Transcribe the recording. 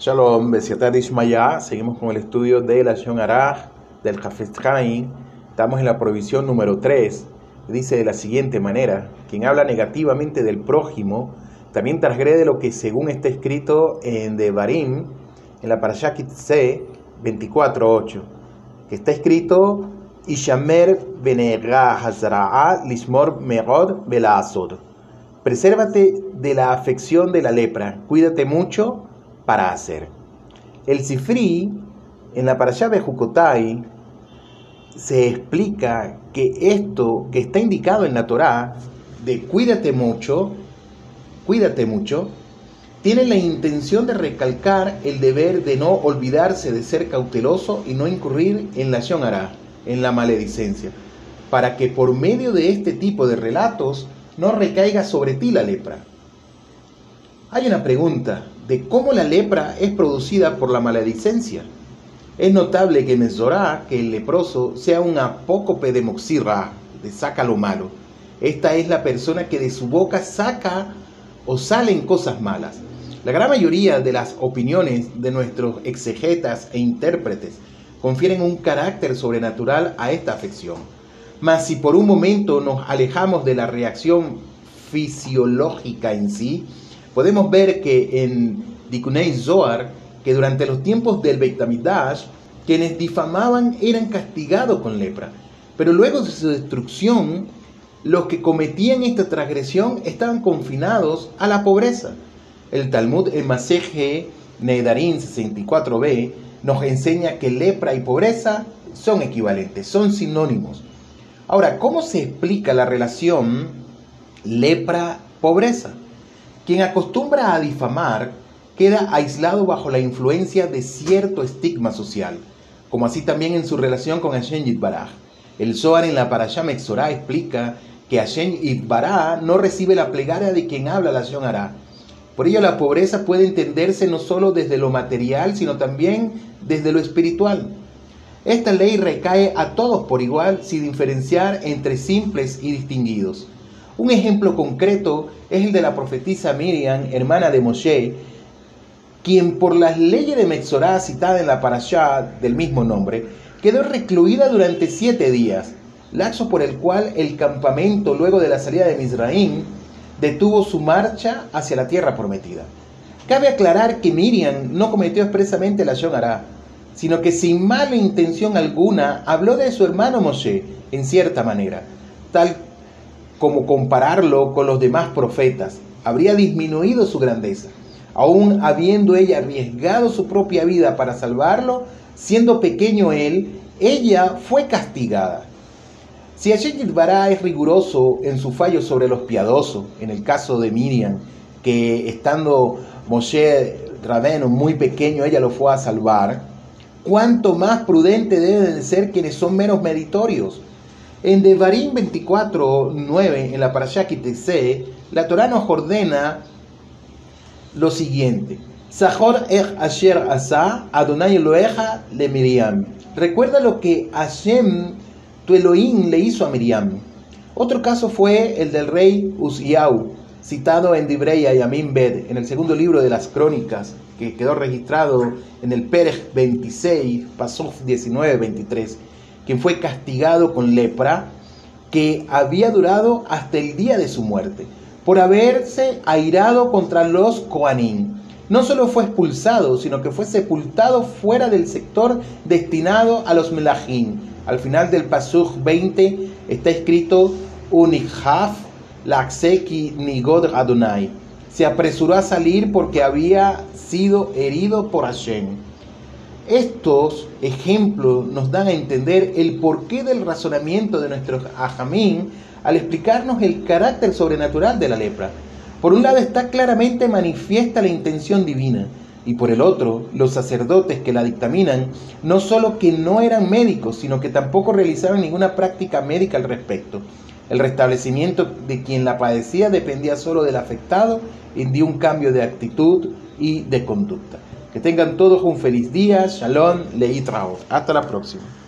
Shalom, Besiatar Ishmaya. Seguimos con el estudio de la Shon Araj del Hafez Chaim. Estamos en la provisión número 3. Dice de la siguiente manera: Quien habla negativamente del prójimo también transgrede lo que, según está escrito en Devarim, en la Parashah C 24.8, que está escrito: Ishamer lismor merod belaazod. Presérvate de la afección de la lepra, cuídate mucho para hacer. El Sifri, en la Parashá de Jukotai, se explica que esto que está indicado en la Torá, de cuídate mucho, cuídate mucho, tiene la intención de recalcar el deber de no olvidarse de ser cauteloso y no incurrir en la shonara, en la maledicencia, para que por medio de este tipo de relatos no recaiga sobre ti la lepra. Hay una pregunta de cómo la lepra es producida por la maledicencia. Es notable que en Zorá que el leproso sea un apócope de moxirra, de saca lo malo. Esta es la persona que de su boca saca o salen cosas malas. La gran mayoría de las opiniones de nuestros exegetas e intérpretes confieren un carácter sobrenatural a esta afección. Mas si por un momento nos alejamos de la reacción fisiológica en sí, podemos ver que en Dikunei Zohar, que durante los tiempos del Beit quienes difamaban eran castigados con lepra. Pero luego de su destrucción, los que cometían esta transgresión estaban confinados a la pobreza. El Talmud en Maseje Nedarim 64b nos enseña que lepra y pobreza son equivalentes, son sinónimos. Ahora, ¿cómo se explica la relación lepra-pobreza? Quien acostumbra a difamar queda aislado bajo la influencia de cierto estigma social, como así también en su relación con Hashem Yitbaraj. El Zohar en la Parashá Mexorá explica que Hashem Yitbaraj no recibe la plegaria de quien habla la Shonará. Por ello la pobreza puede entenderse no solo desde lo material, sino también desde lo espiritual. Esta ley recae a todos por igual sin diferenciar entre simples y distinguidos. Un ejemplo concreto es el de la profetisa Miriam, hermana de Moshe, quien por las leyes de Mexorá citada en la parashá del mismo nombre, quedó recluida durante siete días, lapso por el cual el campamento, luego de la salida de Misraín, detuvo su marcha hacia la tierra prometida. Cabe aclarar que Miriam no cometió expresamente la Shonará, sino que sin mala intención alguna habló de su hermano Moshe en cierta manera, tal como compararlo con los demás profetas, habría disminuido su grandeza. Aún habiendo ella arriesgado su propia vida para salvarlo, siendo pequeño él, ella fue castigada. Si Hashem Bará es riguroso en su fallo sobre los piadosos, en el caso de Miriam, que estando Moshe Rabeno muy pequeño, ella lo fue a salvar, cuánto más prudente deben de ser quienes son menos meritorios, en Devarim 24.9, en la Parashá Kitese, la Torah nos ordena lo siguiente. Sahor ech asher asa, Adonai Eloheja le Miriam. Recuerda lo que Hashem, tu Elohim, le hizo a Miriam. Otro caso fue el del rey Uziau, citado en Dibrei Yamim Bed, en el segundo libro de las crónicas, que quedó registrado en el Perej 26, Pasuf 19-23 quien fue castigado con lepra, que había durado hasta el día de su muerte, por haberse airado contra los Koanim. No solo fue expulsado, sino que fue sepultado fuera del sector destinado a los Melahim. Al final del Pasuch 20 está escrito Unikhaf Lakseki Nigod Adonai. Se apresuró a salir porque había sido herido por Hashem. Estos ejemplos nos dan a entender el porqué del razonamiento de nuestro ajamín al explicarnos el carácter sobrenatural de la lepra. Por un lado está claramente manifiesta la intención divina y por el otro, los sacerdotes que la dictaminan no solo que no eran médicos, sino que tampoco realizaban ninguna práctica médica al respecto. El restablecimiento de quien la padecía dependía solo del afectado y de un cambio de actitud y de conducta. Que tengan todos un feliz día. Shalom, Leitrao. Hasta la próxima.